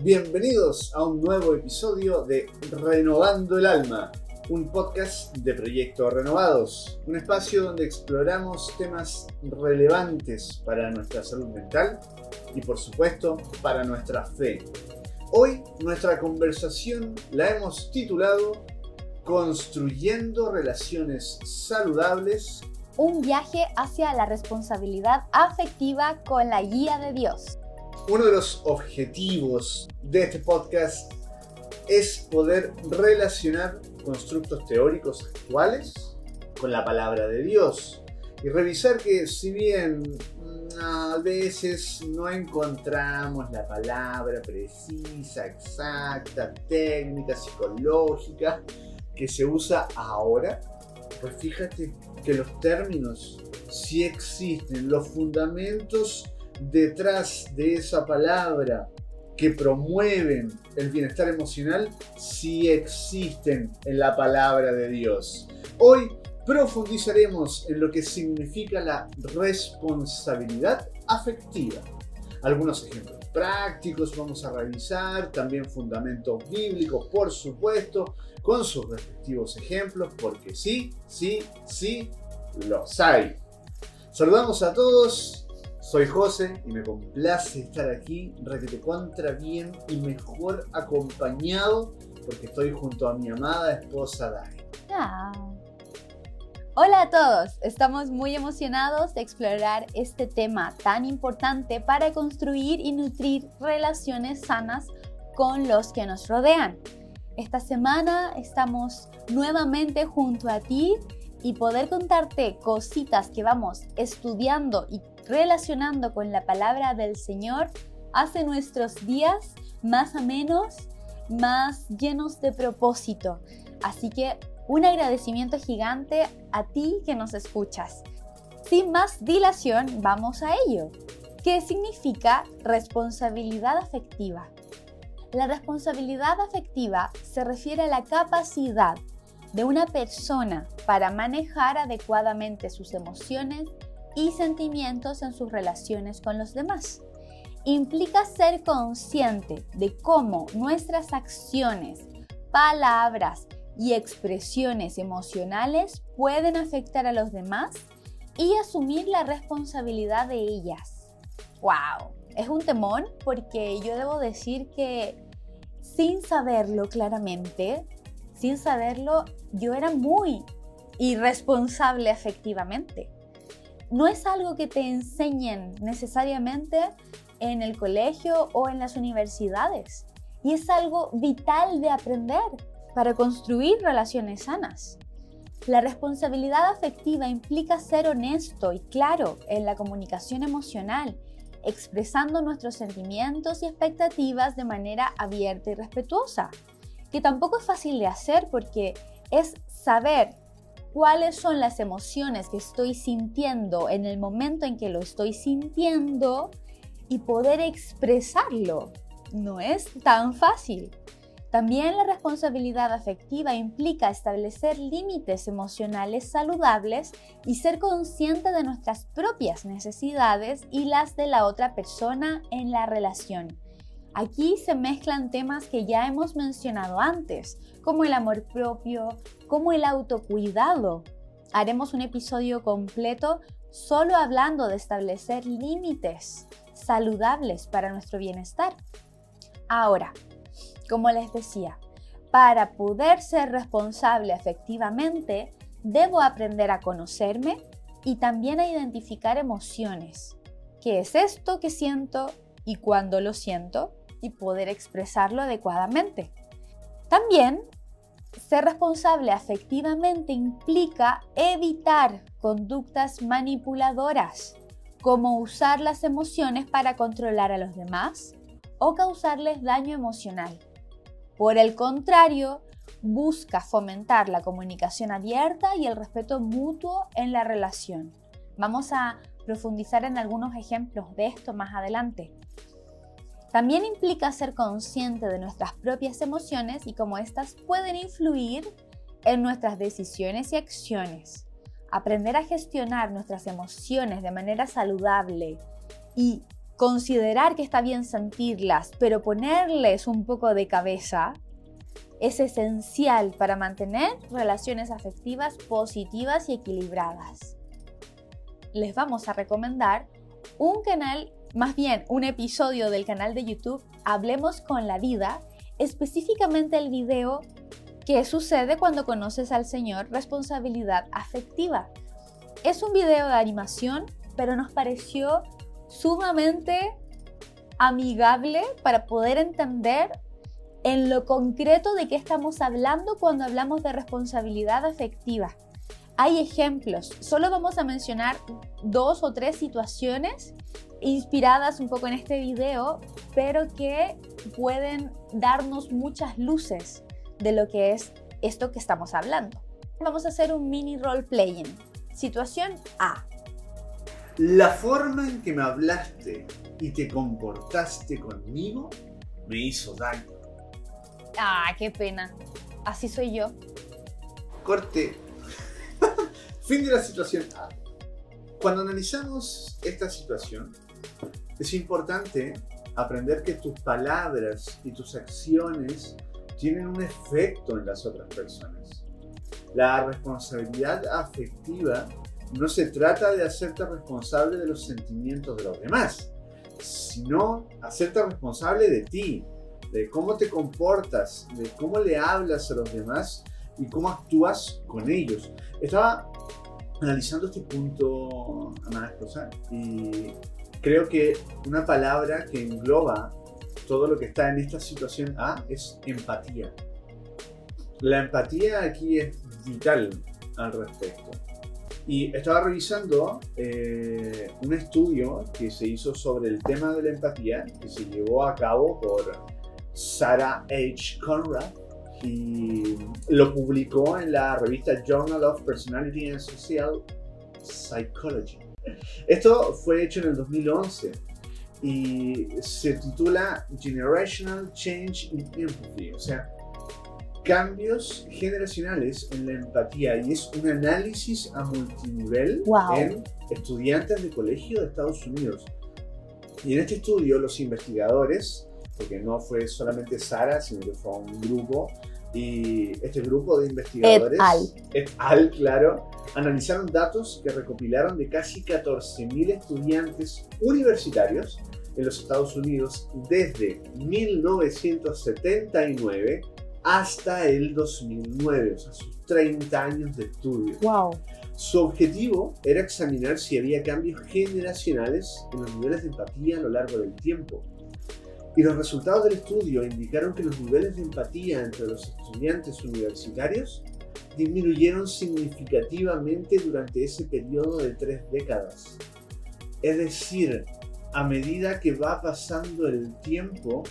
Bienvenidos a un nuevo episodio de Renovando el Alma, un podcast de Proyectos Renovados, un espacio donde exploramos temas relevantes para nuestra salud mental y por supuesto para nuestra fe. Hoy nuestra conversación la hemos titulado Construyendo relaciones saludables. Un viaje hacia la responsabilidad afectiva con la guía de Dios. Uno de los objetivos de este podcast es poder relacionar constructos teóricos actuales con la palabra de Dios. Y revisar que si bien mm, a veces no encontramos la palabra precisa, exacta, técnica, psicológica que se usa ahora, pues fíjate que los términos sí existen, los fundamentos detrás de esa palabra que promueven el bienestar emocional sí existen en la palabra de Dios. Hoy profundizaremos en lo que significa la responsabilidad afectiva. Algunos ejemplos prácticos vamos a revisar, también fundamentos bíblicos, por supuesto, con sus respectivos ejemplos, porque sí, sí, sí, los hay. Saludamos a todos, soy José y me complace estar aquí, requete contra bien y mejor acompañado porque estoy junto a mi amada esposa Dai. Ah. Hola a todos, estamos muy emocionados de explorar este tema tan importante para construir y nutrir relaciones sanas con los que nos rodean. Esta semana estamos nuevamente junto a ti y poder contarte cositas que vamos estudiando y relacionando con la palabra del Señor hace nuestros días más amenos, más llenos de propósito. Así que un agradecimiento gigante a ti que nos escuchas. Sin más dilación, vamos a ello. ¿Qué significa responsabilidad afectiva? La responsabilidad afectiva se refiere a la capacidad de una persona para manejar adecuadamente sus emociones y sentimientos en sus relaciones con los demás. Implica ser consciente de cómo nuestras acciones, palabras y expresiones emocionales pueden afectar a los demás y asumir la responsabilidad de ellas. ¡Wow! Es un temón porque yo debo decir que sin saberlo claramente, sin saberlo, yo era muy irresponsable afectivamente no es algo que te enseñen necesariamente en el colegio o en las universidades. Y es algo vital de aprender para construir relaciones sanas. La responsabilidad afectiva implica ser honesto y claro en la comunicación emocional, expresando nuestros sentimientos y expectativas de manera abierta y respetuosa, que tampoco es fácil de hacer porque es saber cuáles son las emociones que estoy sintiendo en el momento en que lo estoy sintiendo y poder expresarlo. No es tan fácil. También la responsabilidad afectiva implica establecer límites emocionales saludables y ser consciente de nuestras propias necesidades y las de la otra persona en la relación. Aquí se mezclan temas que ya hemos mencionado antes, como el amor propio, como el autocuidado. Haremos un episodio completo solo hablando de establecer límites saludables para nuestro bienestar. Ahora, como les decía, para poder ser responsable efectivamente, debo aprender a conocerme y también a identificar emociones. ¿Qué es esto que siento y cuándo lo siento? y poder expresarlo adecuadamente. También, ser responsable afectivamente implica evitar conductas manipuladoras, como usar las emociones para controlar a los demás o causarles daño emocional. Por el contrario, busca fomentar la comunicación abierta y el respeto mutuo en la relación. Vamos a profundizar en algunos ejemplos de esto más adelante. También implica ser consciente de nuestras propias emociones y cómo éstas pueden influir en nuestras decisiones y acciones. Aprender a gestionar nuestras emociones de manera saludable y considerar que está bien sentirlas, pero ponerles un poco de cabeza, es esencial para mantener relaciones afectivas positivas y equilibradas. Les vamos a recomendar un canal, más bien un episodio del canal de YouTube Hablemos con la vida, específicamente el video ¿Qué sucede cuando conoces al Señor? Responsabilidad afectiva. Es un video de animación, pero nos pareció sumamente amigable para poder entender en lo concreto de qué estamos hablando cuando hablamos de responsabilidad afectiva. Hay ejemplos, solo vamos a mencionar dos o tres situaciones inspiradas un poco en este video, pero que pueden darnos muchas luces de lo que es esto que estamos hablando. Vamos a hacer un mini role playing. Situación A. La forma en que me hablaste y te comportaste conmigo me hizo daño. Ah, qué pena. Así soy yo. Corte. fin de la situación A. Cuando analizamos esta situación, es importante aprender que tus palabras y tus acciones tienen un efecto en las otras personas. La responsabilidad afectiva no se trata de hacerte responsable de los sentimientos de los demás, sino hacerte responsable de ti, de cómo te comportas, de cómo le hablas a los demás y cómo actúas con ellos. Estaba analizando este punto, amada esposa, y creo que una palabra que engloba todo lo que está en esta situación A es empatía. La empatía aquí es vital al respecto. Y estaba revisando eh, un estudio que se hizo sobre el tema de la empatía, que se llevó a cabo por Sarah H. Conrad y lo publicó en la revista Journal of Personality and Social Psychology. Esto fue hecho en el 2011 y se titula Generational Change in Empathy, o sea, cambios generacionales en la empatía y es un análisis a multinivel en estudiantes de colegio de Estados Unidos. Y en este estudio los investigadores, porque no fue solamente Sara, sino que fue un grupo, y este grupo de investigadores, et al. claro, analizaron datos que recopilaron de casi 14.000 estudiantes universitarios en los Estados Unidos desde 1979 hasta el 2009, o sea, sus 30 años de estudio. Wow. Su objetivo era examinar si había cambios generacionales en los niveles de empatía a lo largo del tiempo. Y los resultados del estudio indicaron que los niveles de empatía entre los estudiantes universitarios disminuyeron significativamente durante ese periodo de tres décadas. Es decir, a medida que va pasando el tiempo,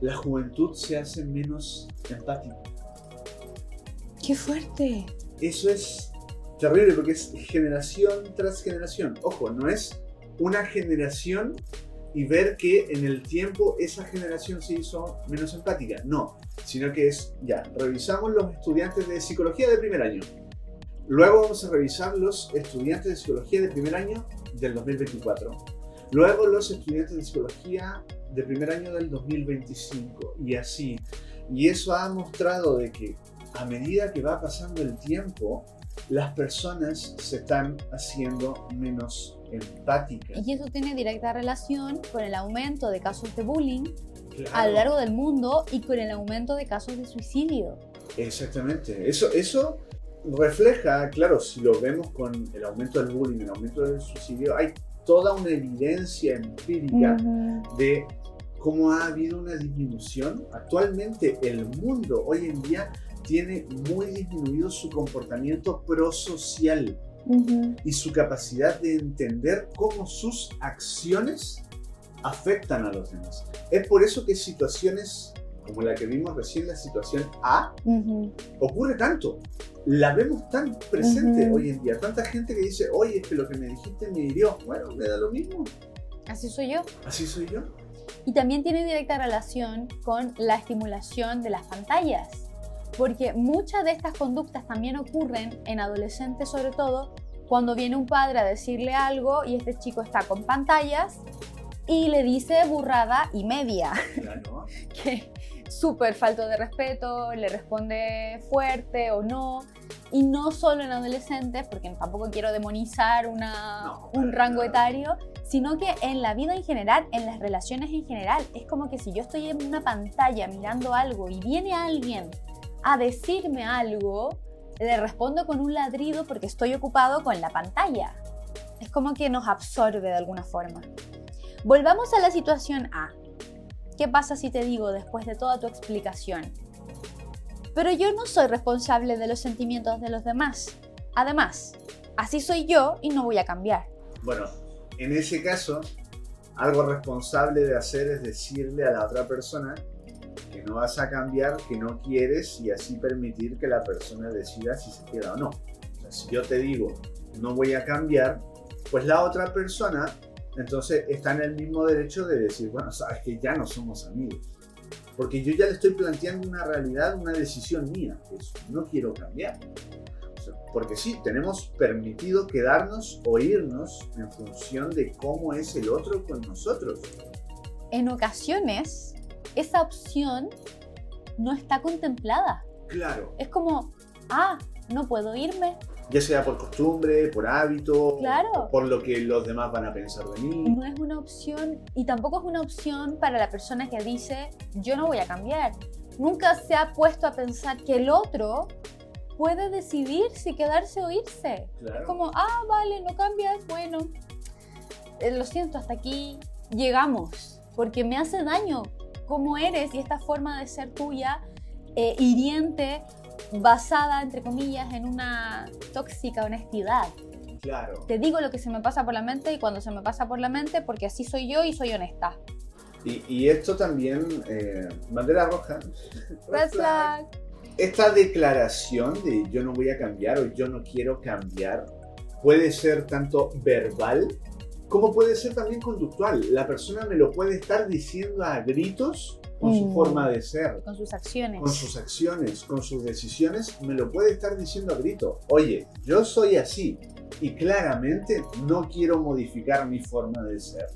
la juventud se hace menos empática. ¡Qué fuerte! Eso es terrible porque es generación tras generación. Ojo, no es una generación y ver que en el tiempo esa generación se hizo menos empática. No, sino que es, ya, revisamos los estudiantes de psicología de primer año. Luego vamos a revisar los estudiantes de psicología de primer año del 2024. Luego los estudiantes de psicología de primer año del 2025 y así. Y eso ha mostrado de que a medida que va pasando el tiempo, las personas se están haciendo menos Y eso tiene directa relación con el aumento de casos de bullying a lo largo del mundo y con el aumento de casos de suicidio. Exactamente. Eso, eso refleja, claro, si lo vemos con el aumento del bullying, el aumento del suicidio, hay toda una evidencia empírica de cómo ha habido una disminución. Actualmente el mundo hoy en día tiene muy disminuido su comportamiento prosocial y su capacidad de entender cómo sus acciones afectan a los demás. Es por eso que situaciones como la que vimos recién, la situación A, ocurre tanto. La vemos tan presente hoy en día. Tanta gente que dice, oye, es que lo que me dijiste me hirió. Bueno, me da lo mismo. Así soy yo. Así soy yo. Y también tiene directa relación con la estimulación de las pantallas. Porque muchas de estas conductas también ocurren en adolescentes sobre todo cuando viene un padre a decirle algo y este chico está con pantallas y le dice burrada y media. Claro. que súper falto de respeto, le responde fuerte o no. Y no solo en adolescentes, porque tampoco quiero demonizar una, No, un rango etario, sino que en la vida en general, en las relaciones en general, es como que si yo estoy en una pantalla mirando algo y viene alguien a decirme algo, le respondo con un ladrido porque estoy ocupado con la pantalla. Es como que nos absorbe de alguna forma. Volvamos a la situación A. ¿Qué pasa si te digo después de toda tu explicación? Pero yo no soy responsable de los sentimientos de los demás. Además, así soy yo y no voy a cambiar. Bueno, en ese caso, algo responsable de hacer es decirle a la otra persona que no vas a cambiar, que no quieres y así permitir que la persona decida si se queda o no. Si yo te digo no voy a cambiar, pues la otra persona entonces está en el mismo derecho de decir, bueno, sabes que ya no somos amigos. Porque yo ya le estoy planteando una realidad, una decisión mía, que no quiero cambiar. Porque sí, tenemos permitido quedarnos o irnos en función de cómo es el otro con nosotros. En ocasiones, esa opción no está contemplada. Claro, Es como, ah, no puedo irme. ya sea por costumbre, por hábito, Claro. por lo que los demás van a pensar de mí. No es una opción y tampoco es una opción para la persona que dice, yo no voy a cambiar. Nunca se ha puesto a pensar que el otro puede decidir si quedarse o irse. Claro. Es como, ah, vale, no cambias, bueno, eh, lo siento, hasta aquí llegamos, porque me hace daño cómo eres y esta forma de ser tuya, eh, hiriente, basada, entre comillas, en una tóxica honestidad. Claro. Te digo lo que se me pasa por la mente y cuando se me pasa por la mente, porque así soy yo y soy honesta. Y, y esto también, eh, bandera roja. Red flag. Esta declaración de yo no voy a cambiar o yo no quiero cambiar puede ser tanto verbal como puede ser también conductual. La persona me lo puede estar diciendo a gritos con su Mm. forma de ser, Con sus acciones. con sus acciones, con sus decisiones, me lo puede estar diciendo a grito. Oye, yo soy así y claramente no quiero modificar mi forma de ser.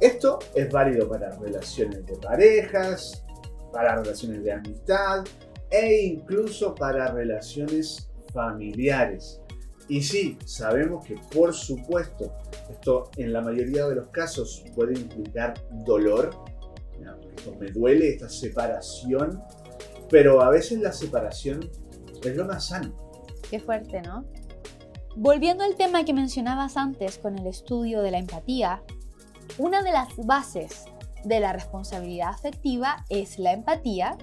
Esto es válido para relaciones de parejas, para relaciones de amistad e incluso para relaciones familiares. Y sí, sabemos que por supuesto esto en la mayoría de los casos puede implicar dolor. Esto me duele, esta separación, pero a veces la separación es lo más sano. Qué fuerte, ¿no? Volviendo al tema que mencionabas antes con el estudio de la empatía, una de las bases de la responsabilidad afectiva es la empatía,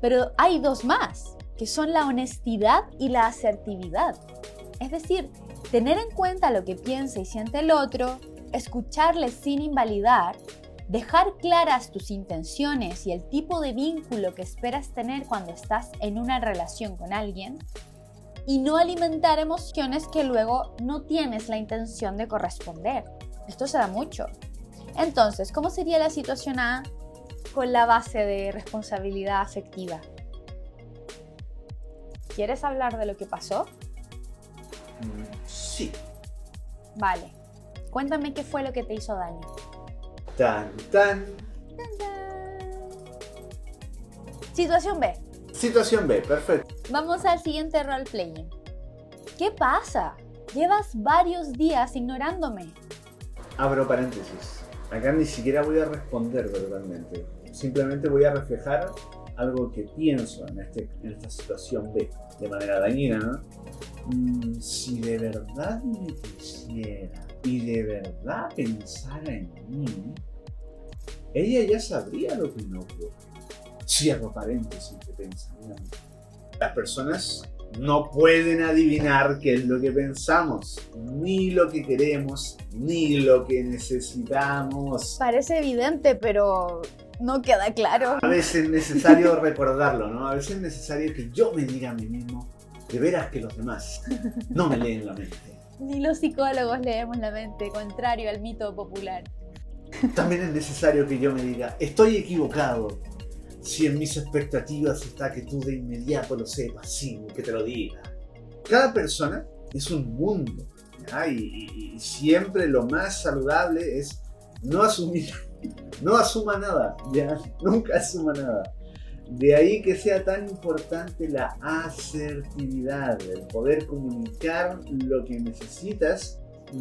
pero hay dos más, que son la honestidad y la asertividad. Es decir, tener en cuenta lo que piensa y siente el otro, escucharle sin invalidar, dejar claras tus intenciones y el tipo de vínculo que esperas tener cuando estás en una relación con alguien, y no alimentar emociones que luego no tienes la intención de corresponder. Esto se da mucho. Entonces, ¿cómo sería la situación A con la base de responsabilidad afectiva? ¿Quieres hablar de lo que pasó? Sí. Vale. Cuéntame qué fue lo que te hizo daño. Tan, tan. Situación B. Situación B, perfecto. Vamos al siguiente roleplaying. ¿Qué pasa? Llevas varios días ignorándome. Abro paréntesis. Acá ni siquiera voy a responder verbalmente. Simplemente voy a reflejar algo que pienso en, este, en esta situación B, de manera dañina, ¿no? Mm, si de verdad me quisiera y de verdad pensara en mí, ella ya sabría lo que no ocurre. Cierro paréntesis de pensamiento. Las personas no pueden adivinar qué es lo que pensamos, ni lo que queremos, ni lo que necesitamos. Parece evidente, pero no queda claro. A veces es necesario recordarlo, ¿no? A veces es necesario que yo me diga a mí mismo, de veras que los demás no me leen la mente. Ni los psicólogos leemos la mente, contrario al mito popular. También es necesario que yo me diga, estoy equivocado. Si en mis expectativas está que tú de inmediato lo sepas sin que te lo diga. Cada persona es un mundo Y, siempre lo más saludable es no asumir, no asuma nada, ¿ya? Nunca asuma nada. De ahí que sea tan importante la asertividad, el poder comunicar lo que necesitas,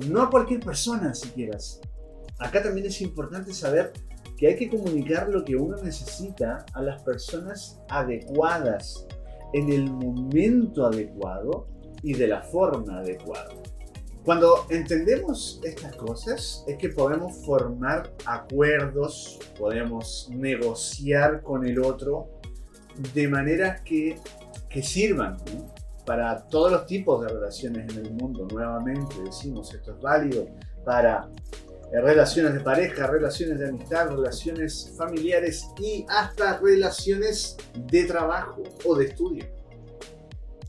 no a cualquier persona si quieras. Acá también es importante saber que hay que comunicar lo que uno necesita a las personas adecuadas, en el momento adecuado y de la forma adecuada. Cuando entendemos estas cosas es que podemos formar acuerdos, podemos negociar con el otro de manera que, que sirvan para todos los tipos de relaciones en el mundo. Nuevamente decimos, esto es válido para eh, relaciones de pareja, relaciones de amistad, relaciones familiares y hasta relaciones de trabajo o de estudio.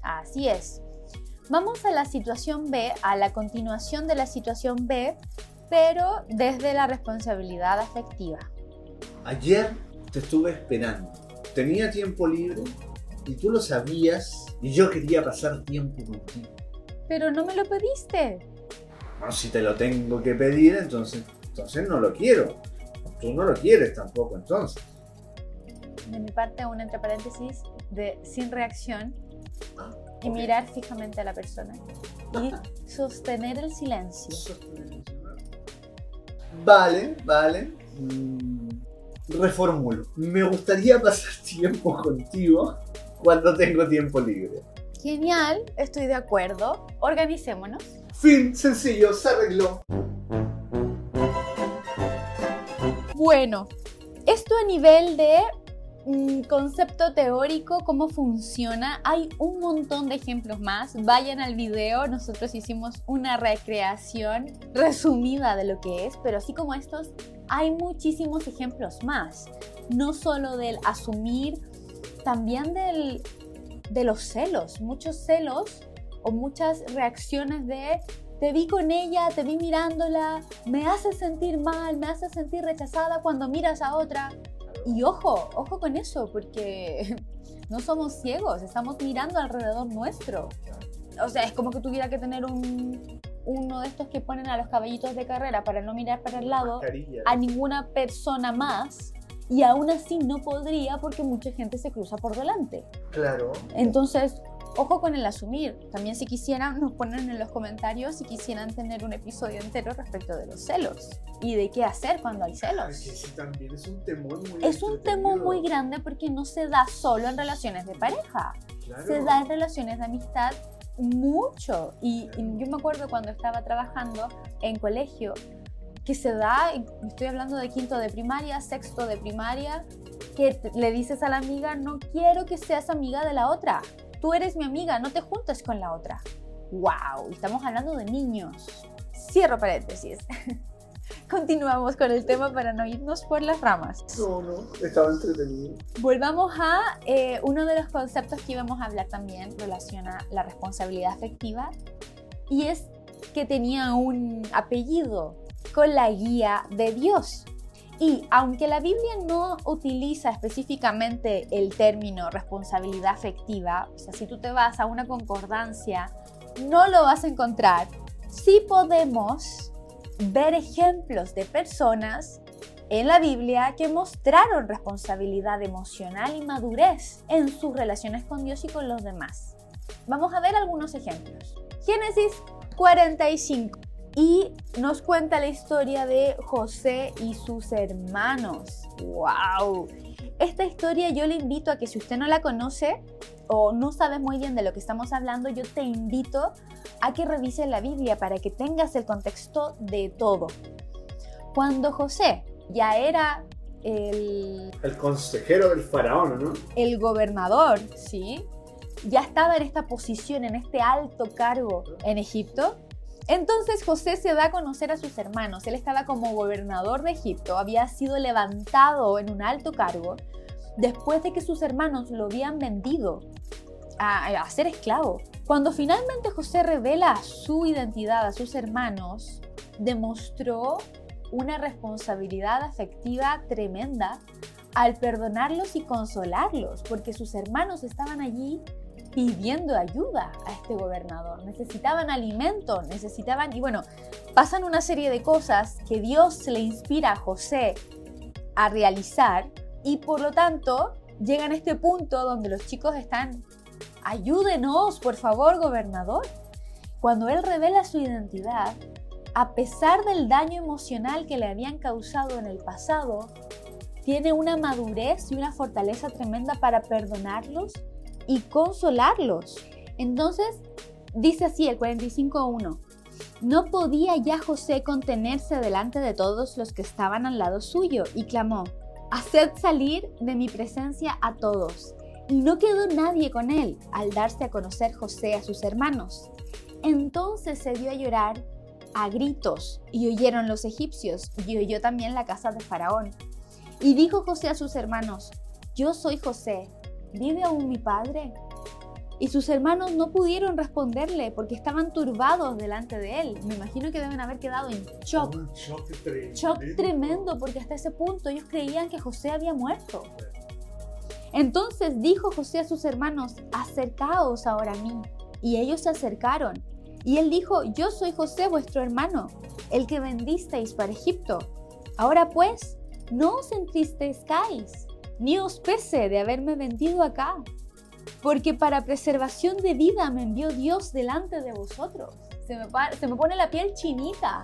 Así es. Vamos a la situación B, a la continuación de la situación B, pero desde la responsabilidad afectiva. Ayer te estuve esperando. Tenía tiempo libre y tú lo sabías y yo quería pasar tiempo contigo. Pero no me lo pediste. No, si te lo tengo que pedir, entonces, entonces no lo quiero. Tú no lo quieres tampoco, entonces. De mi parte, un entre paréntesis de sin reacción y mirar fijamente a la persona y sostener el silencio. Vale, vale. Mm, reformulo. Me gustaría pasar tiempo contigo cuando tengo tiempo libre. Genial, estoy de acuerdo. Organicémonos. Fin, sencillo, se arregló. Bueno, esto a nivel de concepto teórico, cómo funciona. Hay un montón de ejemplos más. Vayan al video, nosotros hicimos una recreación resumida de lo que es, pero así como estos, hay muchísimos ejemplos más. No solo del asumir, también del, de los celos. Muchos celos o muchas reacciones de te vi con ella, te vi mirándola, me hace sentir mal, me hace sentir rechazada cuando miras a otra. Y ojo, ojo con eso, porque no somos ciegos, estamos mirando alrededor nuestro. O sea, es como que tuviera que tener un, uno de estos que ponen a los caballitos de carrera para no mirar para el lado a ninguna persona más y aún así no podría porque mucha gente se cruza por delante. Claro. Entonces, ojo con el asumir. También si quisieran, nos ponen en los comentarios si quisieran tener un episodio entero respecto de los celos y de qué hacer cuando hay celos. Es también es un temor muy Es un temor muy grande porque no se da solo en relaciones de pareja, se da en relaciones de amistad mucho. Y, y yo me acuerdo cuando estaba trabajando en colegio, que se da, estoy hablando de quinto de primaria, sexto de primaria, que le dices a la amiga, no quiero que seas amiga de la otra tú eres mi amiga, no te juntes con la otra. ¡Wow! Estamos hablando de niños. Cierro paréntesis. Continuamos con el tema para no irnos por las ramas. No, no, estaba entretenido. Volvamos a eh, uno de los conceptos que íbamos a hablar también, relaciona la responsabilidad afectiva, y es que tenía un apellido con la guía de Dios. Y aunque la Biblia no utiliza específicamente el término responsabilidad afectiva, o sea, si tú te vas a una concordancia, no lo vas a encontrar, sí podemos ver ejemplos de personas en la Biblia que mostraron responsabilidad emocional y madurez en sus relaciones con Dios y con los demás. Vamos a ver algunos ejemplos. Génesis 45 y nos cuenta la historia de José y sus hermanos. ¡Wow! Esta historia yo le invito a que si usted no la conoce o no sabe muy bien de lo que estamos hablando, yo te invito a que revise la Biblia para que tengas el contexto de todo. Cuando José ya era el... El consejero del faraón, ¿no? El gobernador, ¿sí? Ya estaba en esta posición, en este alto cargo en Egipto entonces José se da a conocer a sus hermanos. Él estaba como gobernador de Egipto, había sido levantado en un alto cargo después de que sus hermanos lo habían vendido a, ser esclavo. Cuando finalmente José revela su identidad a sus hermanos, demostró una responsabilidad afectiva tremenda al perdonarlos y consolarlos, porque sus hermanos estaban allí pidiendo ayuda a este gobernador. Necesitaban alimento, necesitaban, y bueno, pasan una serie de cosas que Dios le inspira a José a realizar y por lo tanto llegan a este punto donde los chicos están, ayúdenos, por favor, gobernador. Cuando él revela su identidad, a pesar del daño emocional que le habían causado en el pasado, tiene una madurez y una fortaleza tremenda para perdonarlos y consolarlos. Entonces, dice así el 45.1, no podía ya José contenerse delante de todos los que estaban al lado suyo y clamó, haced salir de mi presencia a todos. Y no quedó nadie con él al darse a conocer José a sus hermanos. Entonces se dio a llorar a gritos y oyeron los egipcios y oyó también la casa de Faraón. Y dijo José a sus hermanos, yo soy José, ¿vive aún mi padre? Y sus hermanos no pudieron responderle porque estaban turbados delante de él. Me imagino que deben haber quedado en shock. Un shock tremendo. Shock tremendo porque hasta ese punto ellos creían que José había muerto. Entonces dijo José a sus hermanos, acercaos ahora a mí. Y ellos se acercaron. Y él dijo, yo soy José vuestro hermano, el que vendisteis para Egipto. Ahora pues, no os entristezcáis, ni os pese de haberme vendido acá, porque para preservación de vida me envió Dios delante de vosotros. Se me, se me pone la piel chinita,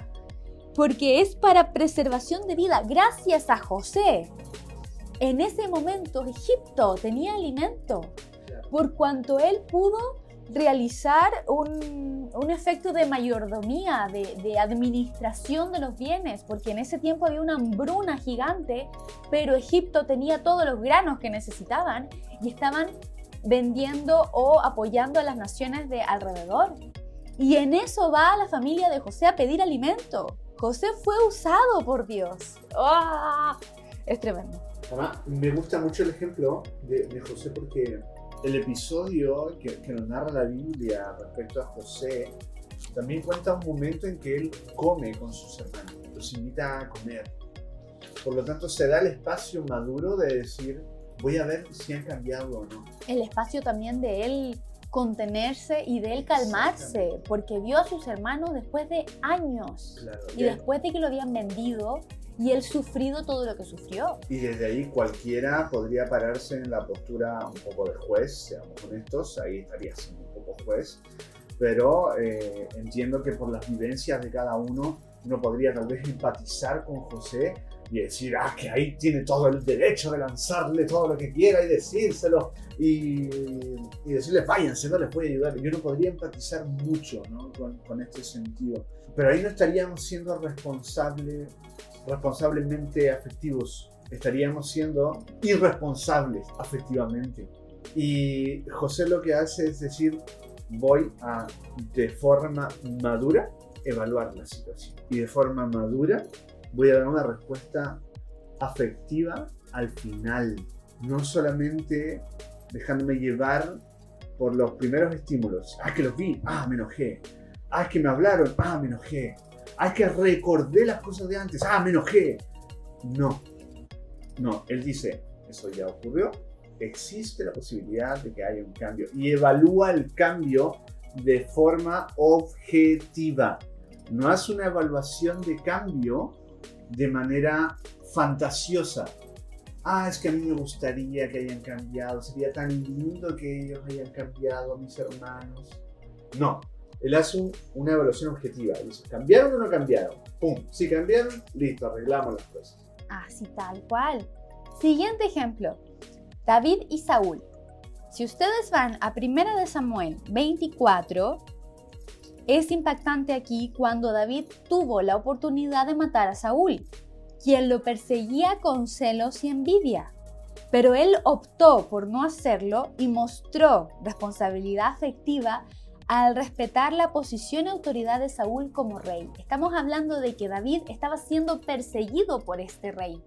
porque es para preservación de vida, gracias a José. En ese momento Egipto tenía alimento, por cuanto él pudo realizar un, un efecto de mayordomía, de, administración de los bienes, porque en ese tiempo había una hambruna gigante, pero Egipto tenía todos los granos que necesitaban y estaban vendiendo o apoyando a las naciones de alrededor. Y en eso va la familia de José a pedir alimento. José fue usado por Dios. ¡Oh! Es tremendo. Además, me gusta mucho el ejemplo de José porque el episodio que, que, nos narra la Biblia respecto a José también cuenta un momento en que él come con sus hermanos, los invita a comer. Por lo tanto, se da el espacio maduro de decir, voy a ver si han cambiado o no. El espacio también de él contenerse y de él calmarse, porque vio a sus hermanos después de años Claro, y después de que lo habían vendido y él sufrido todo lo que sufrió. Y desde ahí cualquiera podría pararse en la postura un poco de juez, seamos honestos, ahí estaría siendo un poco juez, pero eh, entiendo que por las vivencias de cada uno, uno podría tal vez empatizar con José y decir, ah, que ahí tiene todo el derecho de lanzarle todo lo que quiera y decírselo y, y decirle, váyanse, no les puede ayudar. Yo no podría empatizar mucho ¿no? con, con este sentido, pero ahí no estaríamos siendo responsables responsablemente afectivos. Estaríamos siendo irresponsables afectivamente. Y José lo que hace es decir, voy a de forma madura evaluar la situación. Y de forma madura voy a dar una respuesta afectiva al final. No solamente dejándome llevar por los primeros estímulos. Ah, que los vi. Ah, me enojé. Ah, que me hablaron. Ah, me enojé. Hay que recordé las cosas de antes. Ah, me enojé. No. No, él dice, eso ya ocurrió. Existe la posibilidad de que haya un cambio. Y evalúa el cambio de forma objetiva. No hace una evaluación de cambio de manera fantasiosa. Ah, es que a mí me gustaría que hayan cambiado. Sería tan lindo que ellos hayan cambiado, mis hermanos. No, hace un, una evaluación objetiva. Dice, ¿cambiaron o no cambiaron? ¡Pum! Si cambiaron, listo, arreglamos las cosas. Así tal cual. Siguiente ejemplo. David y Saúl. Si ustedes van a 1 de Samuel 24, es impactante aquí cuando David tuvo la oportunidad de matar a Saúl, quien lo perseguía con celos y envidia. Pero él optó por no hacerlo y mostró responsabilidad afectiva al respetar la posición y autoridad de Saúl como rey. Estamos hablando de que David estaba siendo perseguido por este rey,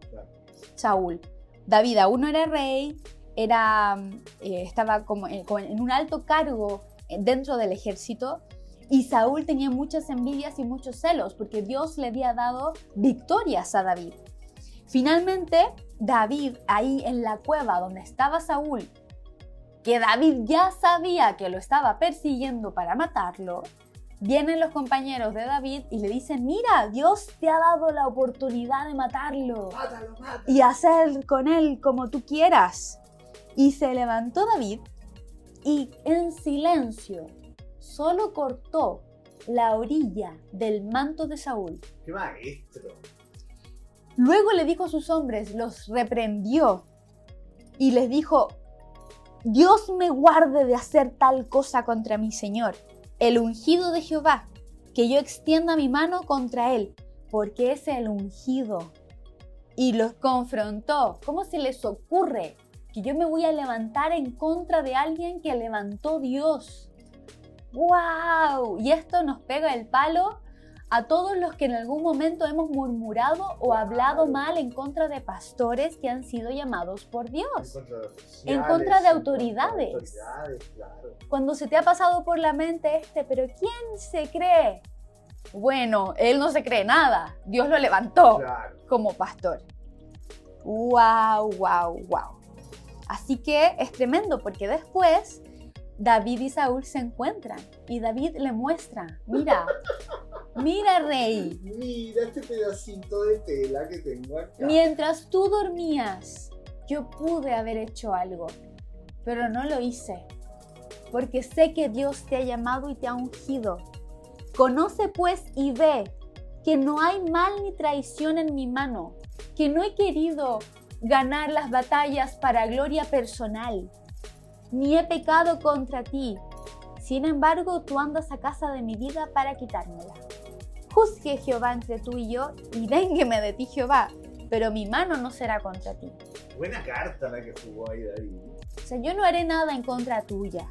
Saúl. David aún no era rey, era, eh, estaba como en, en un alto cargo dentro del ejército y Saúl tenía muchas envidias y muchos celos porque Dios le había dado victorias a David. Finalmente, David, ahí en la cueva donde estaba Saúl, que David ya sabía que lo estaba persiguiendo para matarlo, vienen los compañeros de David y le dicen, mira, Dios te ha dado la oportunidad de matarlo Mátalo, mátalo. y hacer con él como tú quieras. Y se levantó David y en silencio solo cortó la orilla del manto de Saúl. ¡Qué maestro! Luego le dijo a sus hombres, los reprendió y les dijo, Dios me guarde de hacer tal cosa contra mi Señor, el ungido de Jehová, que yo extienda mi mano contra él, porque es el ungido. Y los confrontó. ¿Cómo se les ocurre que yo me voy a levantar en contra de alguien que levantó Dios? ¡Wow! Y esto nos pega el palo a todos los que en algún momento hemos murmurado o hablado mal en contra de pastores que han sido llamados por Dios. En contra de, oficiales, En contra de en autoridades. autoridades, claro. Cuando se te ha pasado por la mente este, pero ¿quién se cree? Bueno, él no se cree nada. Dios lo levantó Claro. como pastor. ¡Wow, wow, wow! Así que es tremendo porque después David y Saúl se encuentran y David le muestra, mira, mira rey, Mira este pedacito de tela que tengo acá. mientras tú dormías, yo pude haber hecho algo, pero no lo hice, porque sé que Dios te ha llamado y te ha ungido. Conoce pues y ve que no hay mal ni traición en mi mano, que no he querido ganar las batallas para gloria personal, ni he pecado contra ti. Sin embargo, tú andas a casa de mi vida para quitármela. Juzgue Jehová entre tú y yo, y véngueme de ti Jehová, pero mi mano no será contra ti. Buena carta la que jugó ahí David. O sea, yo no haré nada en contra tuya.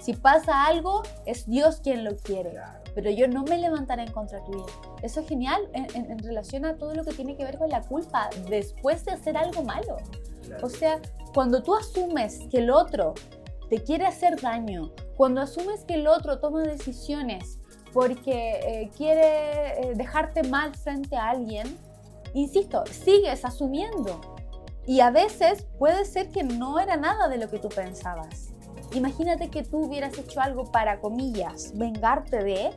Si pasa algo, es Dios quien lo quiere, Claro. pero yo no me levantaré en contra tuya. Eso es genial en, en- en relación a todo lo que tiene que ver con la culpa después de hacer algo malo. O sea, cuando tú asumes que el otro te quiere hacer daño, cuando asumes que el otro toma decisiones porque eh, quiere eh, dejarte mal frente a alguien, insisto, sigues asumiendo. Y a veces puede ser que no era nada de lo que tú pensabas. Imagínate que tú hubieras hecho algo para, comillas, vengarte de,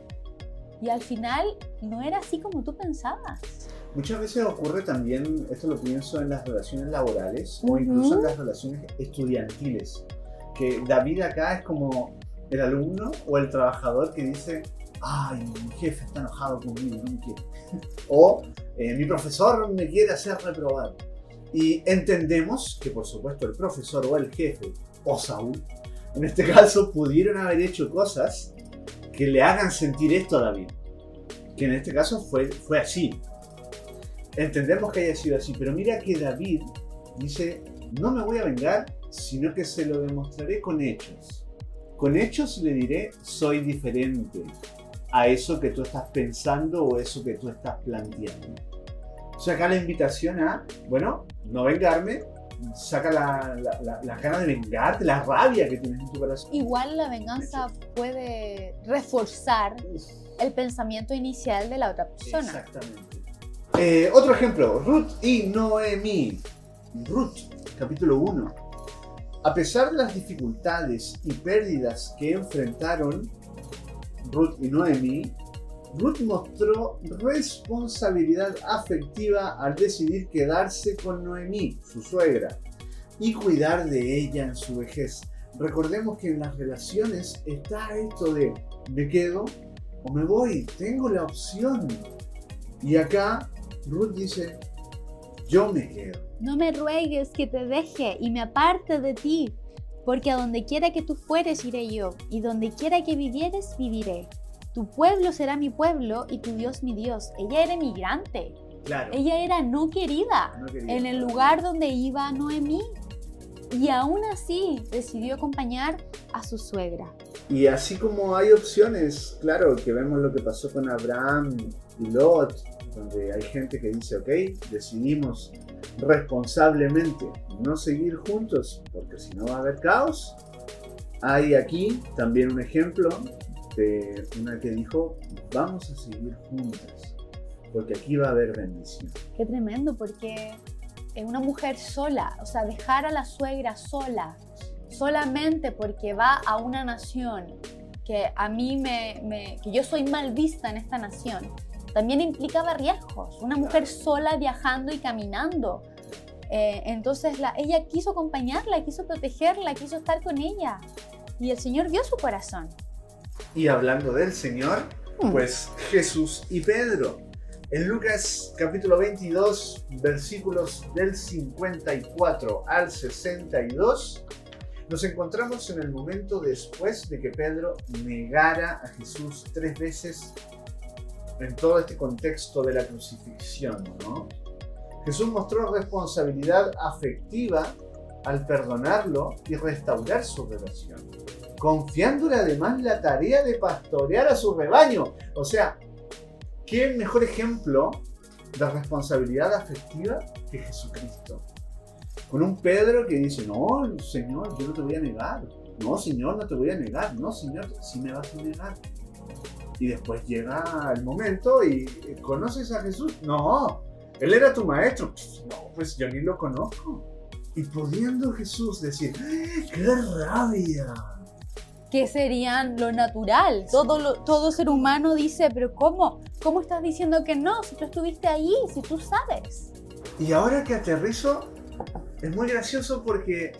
y al final no era así como tú pensabas. Muchas veces ocurre también, esto lo pienso en las relaciones laborales o incluso en las relaciones estudiantiles, que David acá es como el alumno o el trabajador que dice, ay, mi jefe está enojado conmigo, no me quiere. O eh, mi profesor me quiere hacer reprobar. Y entendemos que por supuesto el profesor o el jefe o Saúl, en este caso, pudieron haber hecho cosas que le hagan sentir esto a David. Que en este caso fue, fue así. Entendemos que haya sido así, pero mira que David dice, no me voy a vengar, sino que se lo demostraré con hechos. Con hechos le diré, soy diferente a eso que tú estás pensando o eso que tú estás planteando. O sea, acá la invitación a, bueno, no vengarme, saca la, la, la, la gana de vengarte, la rabia que tienes en tu corazón. Igual la venganza puede reforzar el pensamiento inicial de la otra persona. Exactamente. Eh, otro ejemplo, Ruth y Noemí. Ruth, capítulo 1. A pesar de las dificultades y pérdidas que enfrentaron Ruth y Noemí, Ruth mostró responsabilidad afectiva al decidir quedarse con Noemí, su suegra, y cuidar de ella en su vejez. Recordemos que en las relaciones está esto de me quedo o me voy, tengo la opción. Y acá Ruth dice, yo me quedo. No me ruegues que te deje y me aparte de ti, porque a donde quiera que tú fueres iré yo, y donde quiera que vivieres viviré. Tu pueblo será mi pueblo y tu Dios mi Dios. Ella era emigrante, Claro. ella era no querida no quería en el lugar donde iba Noemí. Y aún así decidió acompañar a su suegra. Y así como hay opciones, claro, que vemos lo que pasó con Abraham y Lot, donde hay gente que dice, ok, decidimos responsablemente no seguir juntos, porque si no va a haber caos. Hay aquí también un ejemplo de una que dijo, vamos a seguir juntas, porque aquí va a haber bendición. Qué tremendo, porque es una mujer sola, o sea, dejar a la suegra sola solamente porque va a una nación que a mí me, me- que yo soy mal vista en esta nación, también implicaba riesgos. Una mujer sola viajando y caminando. Eh, entonces la, ella quiso acompañarla, quiso protegerla, quiso estar con ella. Y el Señor vio su corazón. Y hablando del Señor, Hmm. pues Jesús y Pedro. En Lucas capítulo 22, versículos del 54 al 62, nos encontramos en el momento después de que Pedro negara a Jesús tres veces en todo este contexto de la crucifixión. Jesús mostró responsabilidad afectiva al perdonarlo y restaurar su relación, confiándole además la tarea de pastorear a su rebaño. O sea, ¿qué mejor ejemplo de responsabilidad afectiva que Jesucristo? Con un Pedro que dice, no, Señor, yo no te voy a negar. No, Señor, no te voy a negar. No, Señor, sí me vas a negar. Y después llega el momento y ¿conoces a Jesús? No, él era tu maestro. No, pues yo ni lo conozco. Y pudiendo Jesús decir, ¡qué rabia! que serían lo natural. Todo, lo- todo ser humano dice, pero ¿cómo? ¿Cómo estás diciendo que no? Si tú estuviste ahí, si tú sabes. Y ahora que aterrizo, es muy gracioso porque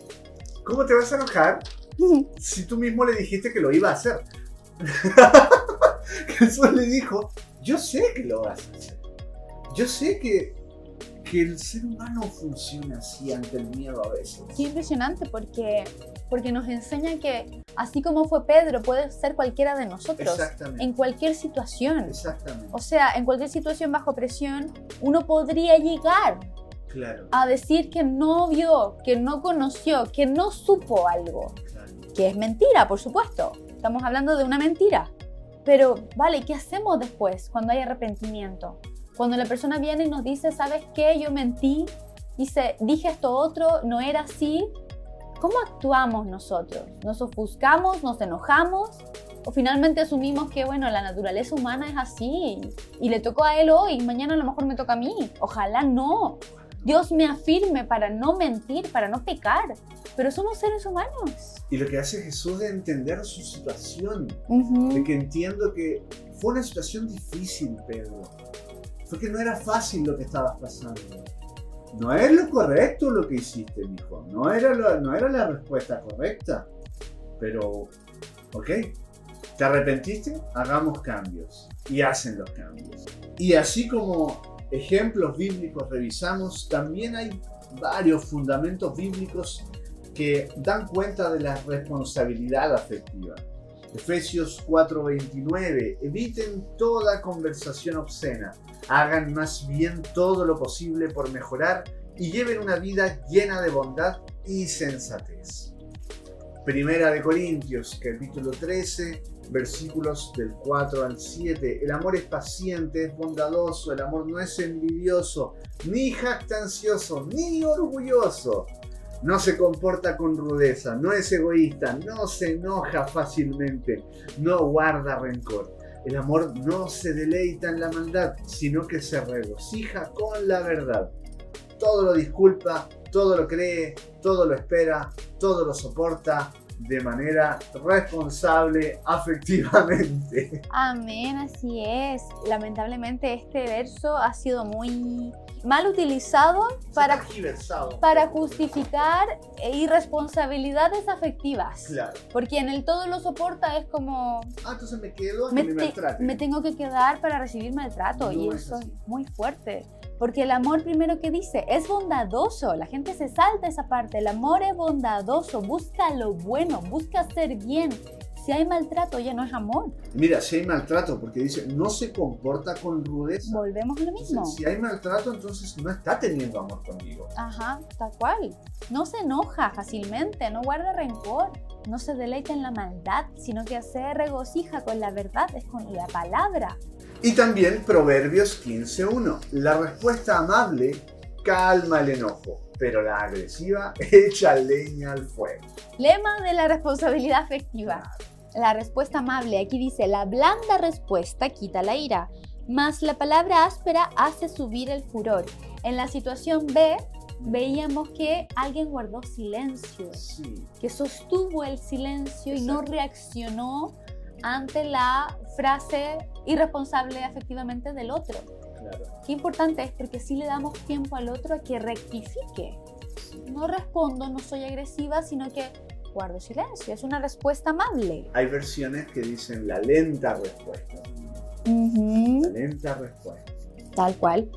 ¿cómo te vas a enojar si tú mismo le dijiste que lo iba a hacer? Jesús le dijo, yo sé que lo vas a hacer. Yo sé que, que el ser humano funciona así ante el miedo a veces. Qué impresionante porque, porque nos enseña que así como fue Pedro, puede ser cualquiera de nosotros. Exactamente. En cualquier situación. Exactamente. O sea, en cualquier situación bajo presión, uno podría llegar Claro, a decir que no vio, que no conoció, que no supo algo. claro. que es mentira, por supuesto. Estamos hablando de una mentira. Pero, vale, ¿qué hacemos después cuando hay arrepentimiento? Cuando la persona viene y nos dice, ¿sabes qué? Yo mentí, dice, dije esto otro, no era así. ¿Cómo actuamos nosotros? ¿Nos ofuscamos, nos enojamos? ¿O finalmente asumimos que, bueno, la naturaleza humana es así y le tocó a él hoy, mañana a lo mejor me toca a mí? Ojalá no. Dios me afirme para no mentir, para no pecar. Pero somos seres humanos. Y lo que hace Jesús de entender su situación, Ujú. de que entiendo que fue una situación difícil, Pedro. Fue que no era fácil lo que estabas pasando. No es lo correcto lo que hiciste, mijo. No era, lo- no era la respuesta correcta. Pero, ok. ¿Te arrepentiste? Hagamos cambios. Y hacen los cambios. Y así como ejemplos bíblicos revisamos, también hay varios fundamentos bíblicos que dan cuenta de la responsabilidad afectiva. Efesios 4:29, eviten toda conversación obscena, hagan más bien todo lo posible por mejorar y lleven una vida llena de bondad y sensatez. Primera de Corintios, capítulo 13, versículos del 4 al 7. El amor es paciente, es bondadoso, el amor no es envidioso, ni jactancioso, ni orgulloso. No se comporta con rudeza, no es egoísta, no se enoja fácilmente, no guarda rencor. El amor no se deleita en la maldad, sino que se regocija con la verdad. Todo lo disculpa, todo lo cree, todo lo espera, todo lo soporta de manera responsable, afectivamente. Amén, así es. Lamentablemente este verso ha sido muy mal utilizado para, para justificar eh, irresponsabilidades afectivas. Claro. Porque en el todo lo soporta es como Ah, entonces me quedo me, me, te- me tengo que quedar para recibir maltrato y No es eso así. es muy fuerte. Porque el amor primero que dice es bondadoso, la gente se salta esa parte, el amor es bondadoso, busca lo bueno, busca hacer bien. Si hay maltrato ya no es amor, Mira, si hay maltrato, porque dice, no se comporta con rudeza. volvemos a lo mismo. Entonces, si hay maltrato, entonces no está teniendo amor conmigo. Ajá, tal cual. No se enoja fácilmente, no guarda rencor, no se deleita en la maldad, sino que se regocija con la verdad, es con la palabra. Y también Proverbios 15.1. La respuesta amable calma el enojo, pero la agresiva echa leña al fuego. Lema de la responsabilidad afectiva. La respuesta amable, aquí dice, la blanda respuesta quita la ira, mas la palabra áspera hace subir el furor. En la situación B, veíamos que alguien guardó silencio, Sí, que sostuvo el silencio y no Exacto. reaccionó ante la frase irresponsable efectivamente del otro. claro. Qué importante es porque así le damos tiempo al otro a que rectifique. sí. No respondo, no soy agresiva, sino que guardo silencio. Es una respuesta amable. Hay versiones que dicen la lenta respuesta. La lenta respuesta. Tal cual.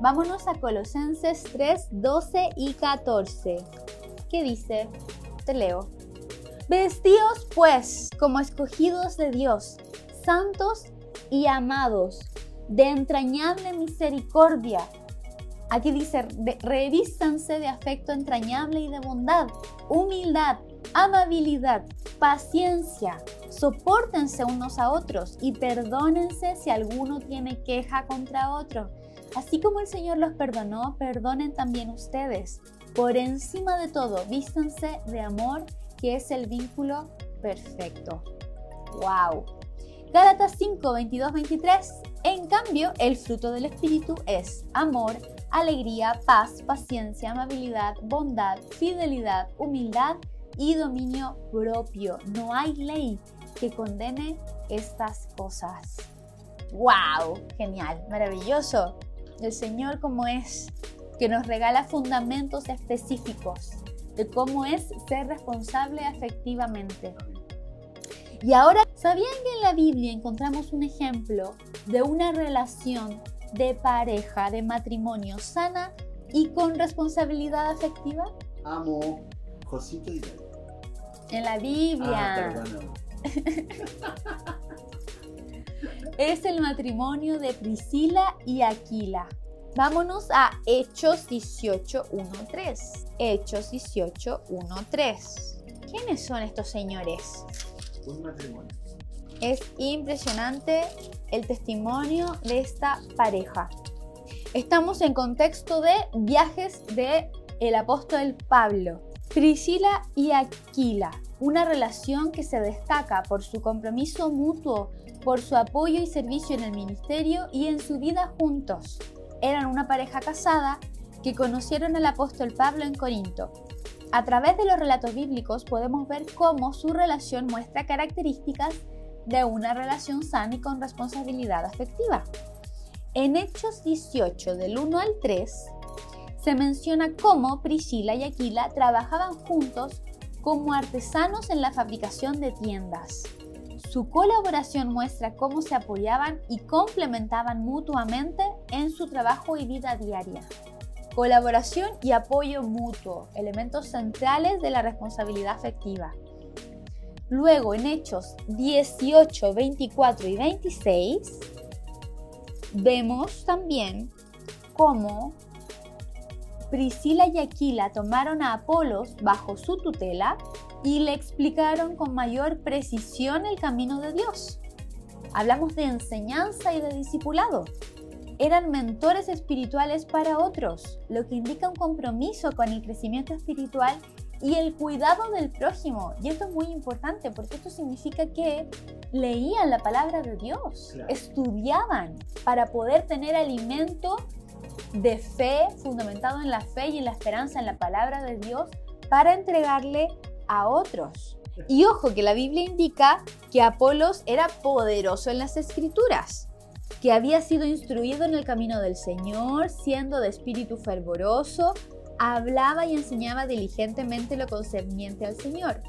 Vámonos a Colosenses 3, 12 y 14. ¿Qué dice? Te leo. Vestíos pues como escogidos de Dios, santos y amados, de entrañable misericordia. Aquí dice, "De- revístanse de afecto entrañable y de bondad, humildad, amabilidad, paciencia, soportense unos a otros y perdónense si alguno tiene queja contra otro. Así como el Señor los perdonó, perdonen también ustedes. Por encima de todo, vístanse de amor, que es el vínculo perfecto. ¡Wow! Gálatas 5, 22, 23. En cambio, el fruto del Espíritu es amor, alegría, paz, paciencia, amabilidad, bondad, fidelidad, humildad y dominio propio. No hay ley que condene estas cosas. ¡Wow! Genial, maravilloso. El Señor como es, que nos regala fundamentos específicos de cómo es ser responsable afectivamente. Y ahora, ¿sabían que en la Biblia encontramos un ejemplo de una relación de pareja, de matrimonio sana y con responsabilidad afectiva? Amo Josito y. En la Biblia. Ah, es el matrimonio de Priscila y Aquila. Vámonos a Hechos 18.1.3. Hechos 18.1.3. ¿Quiénes son estos señores? Un matrimonio. Es impresionante el testimonio de esta pareja. Estamos en contexto de viajes de el apóstol Pablo. Priscila y Aquila, una relación que se destaca por su compromiso mutuo, por su apoyo y servicio en el ministerio y en su vida juntos. Eran una pareja casada que conocieron al apóstol Pablo en Corinto. A través de los relatos bíblicos podemos ver cómo su relación muestra características de una relación sana y con responsabilidad afectiva. En Hechos 18 del 1 al 3 se menciona cómo Priscila y Aquila trabajaban juntos como artesanos en la fabricación de tiendas. Su colaboración muestra cómo se apoyaban y complementaban mutuamente en su trabajo y vida diaria. Colaboración y apoyo mutuo, elementos centrales de la responsabilidad afectiva. Luego en Hechos 18, 24 y 26 vemos también cómo Priscila y Aquila tomaron a Apolos bajo su tutela y le explicaron con mayor precisión el camino de Dios. Hablamos de enseñanza y de discipulado. Eran mentores espirituales para otros, lo que indica un compromiso con el crecimiento espiritual y el cuidado del prójimo. Y esto es muy importante porque esto significa que leían la palabra de Dios, Claro. estudiaban para poder tener alimento de fe, fundamentado en la fe y en la esperanza en la palabra de Dios, para entregarle a otros. Y ojo que la Biblia indica que Apolos era poderoso en las escrituras, que había sido instruido en el camino del Señor, siendo de espíritu fervoroso, hablaba y enseñaba diligentemente lo concerniente al Señor,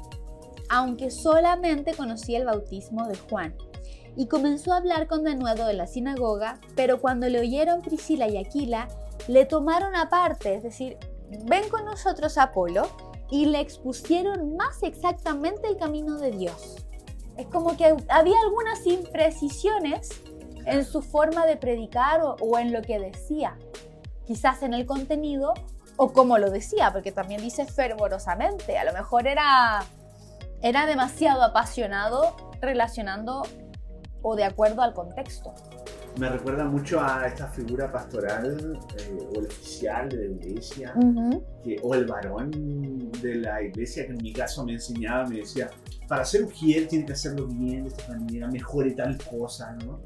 aunque solamente conocía el bautismo de Juan. Y comenzó a hablar con denuedo en la sinagoga, pero cuando le oyeron Priscila y Aquila, le tomaron aparte, es decir, ven con nosotros a Apolo, y le expusieron más exactamente el camino de Dios. Es como que había algunas imprecisiones en su forma de predicar o, o en lo que decía, quizás en el contenido o como lo decía, porque también dice fervorosamente, a lo mejor era, era demasiado apasionado relacionando o de acuerdo al contexto. Me recuerda mucho a esta figura pastoral eh, o el oficial de la iglesia que- o el varón de la iglesia que en mi caso me enseñaba, me decía, para ser ujier tiene que hacerlo bien de esta manera, mejore tal cosa, ¿no?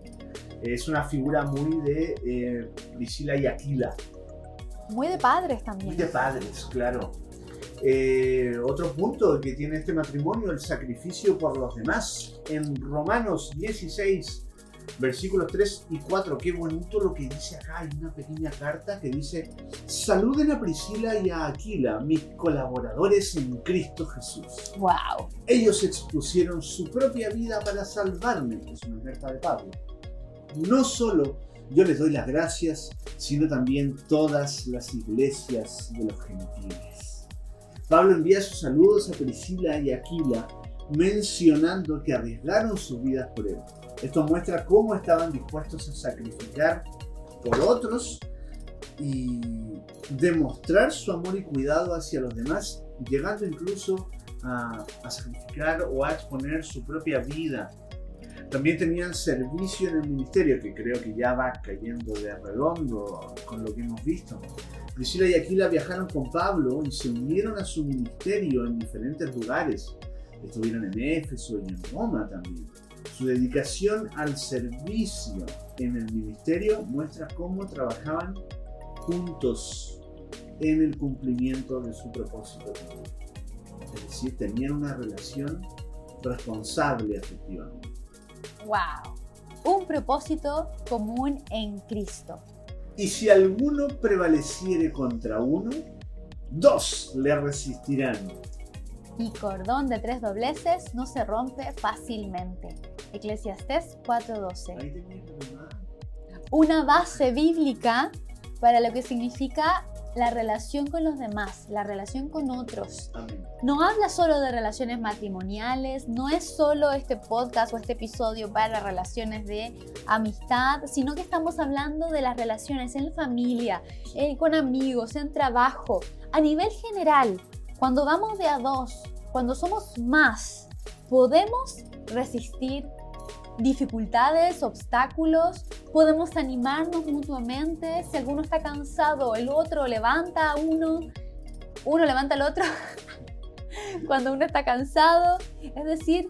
Es una figura muy de eh, Priscila y Aquila. Muy de padres también. Muy de padres, claro. Eh, otro punto que tiene este matrimonio, el sacrificio por los demás. En Romanos 16, versículos 3 y 4, qué bonito lo que dice acá. Hay una pequeña carta que dice, saluden a Priscila y a Aquila, mis colaboradores en Cristo Jesús. ¡Wow! Ellos expusieron su propia vida para salvarme, es una carta de Pablo. No solo yo les doy las gracias, sino también todas las iglesias de los gentiles. Pablo envía sus saludos a Priscila y Aquila, mencionando que arriesgaron sus vidas por él. Esto muestra cómo estaban dispuestos a sacrificar por otros y demostrar su amor y cuidado hacia los demás, llegando incluso a, sacrificar o a exponer su propia vida también tenían servicio en el ministerio, que creo que ya va cayendo de redondo con lo que hemos visto. Priscila y Aquila viajaron con Pablo y se unieron a su ministerio en diferentes lugares. Estuvieron en Éfeso y en Roma también. Su dedicación al servicio en el ministerio muestra cómo trabajaban juntos en el cumplimiento de su propósito Es decir, tenían una relación responsable efectivamente. ¡Wow! Un propósito común en Cristo. Y si alguno prevaleciere contra uno, dos le resistirán. Y cordón de tres dobleces no se rompe fácilmente. Eclesiastés 4:12. Una base bíblica para lo que significa la relación con los demás, la relación con otros. No habla solo de relaciones matrimoniales, no es solo este podcast o este episodio para relaciones de amistad, sino que estamos hablando de las relaciones en familia, eh, con amigos, en trabajo, a nivel general. Cuando vamos de a dos, cuando somos más, podemos resistir dificultades, obstáculos, podemos animarnos mutuamente, si alguno está cansado, el otro levanta a uno, uno levanta al otro cuando uno está cansado, es decir,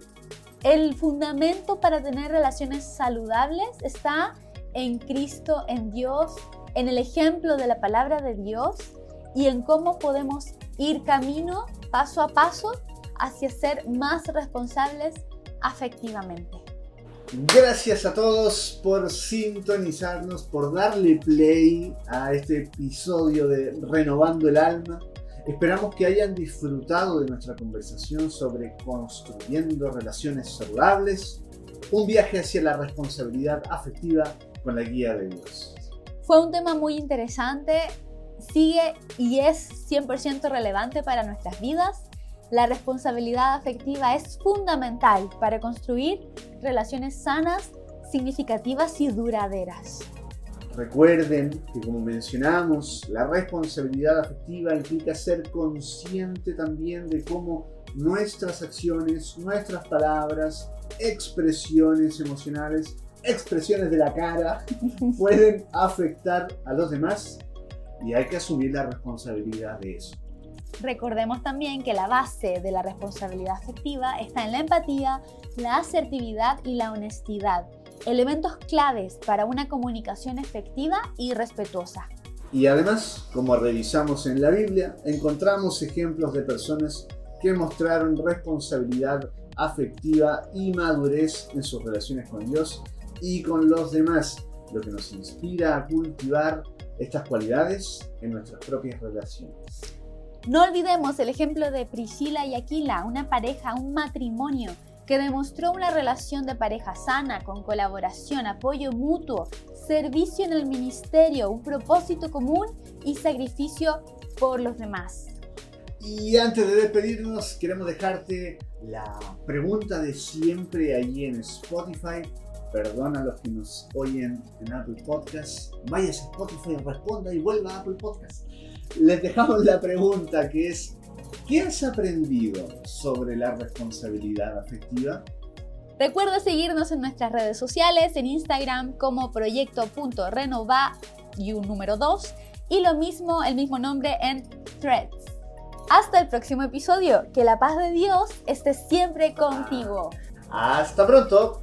el fundamento para tener relaciones saludables está en Cristo, en Dios, en el ejemplo de la palabra de Dios y en cómo podemos ir camino paso a paso hacia ser más responsables afectivamente. Gracias a todos por sintonizarnos, por darle play a este episodio de Renovando el Alma. Esperamos que hayan disfrutado de nuestra conversación sobre construyendo relaciones saludables, un viaje hacia la responsabilidad afectiva con la guía de Dios. Fue un tema muy interesante, sigue y es 100% relevante para nuestras vidas la responsabilidad afectiva es fundamental para construir relaciones sanas, significativas y duraderas. Recuerden que como mencionamos, la responsabilidad afectiva implica ser consciente también de cómo nuestras acciones, nuestras palabras, expresiones emocionales, expresiones de la cara pueden afectar a los demás y hay que asumir la responsabilidad de eso. Recordemos también que la base de la responsabilidad afectiva está en la empatía, la asertividad y la honestidad, elementos claves para una comunicación efectiva y respetuosa. Y además, como revisamos en la Biblia, encontramos ejemplos de personas que mostraron responsabilidad afectiva y madurez en sus relaciones con Dios y con los demás, lo que nos inspira a cultivar estas cualidades en nuestras propias relaciones. No olvidemos el ejemplo de Priscila y Aquila, una pareja, un matrimonio que demostró una relación de pareja sana, con colaboración, apoyo mutuo, servicio en el ministerio, un propósito común y sacrificio por los demás. Y antes de despedirnos, queremos dejarte la pregunta de siempre ahí en Spotify. Perdona a los que nos oyen en Apple Podcast. Vaya a Spotify, responda y vuelva a Apple Podcast les dejamos la pregunta que es, ¿qué has aprendido sobre la responsabilidad afectiva? Recuerda seguirnos en nuestras redes sociales, en Instagram como proyecto.renova y un número 2 y lo mismo, el mismo nombre en Threads. Hasta el próximo episodio, que la paz de Dios esté siempre contigo. Hasta pronto.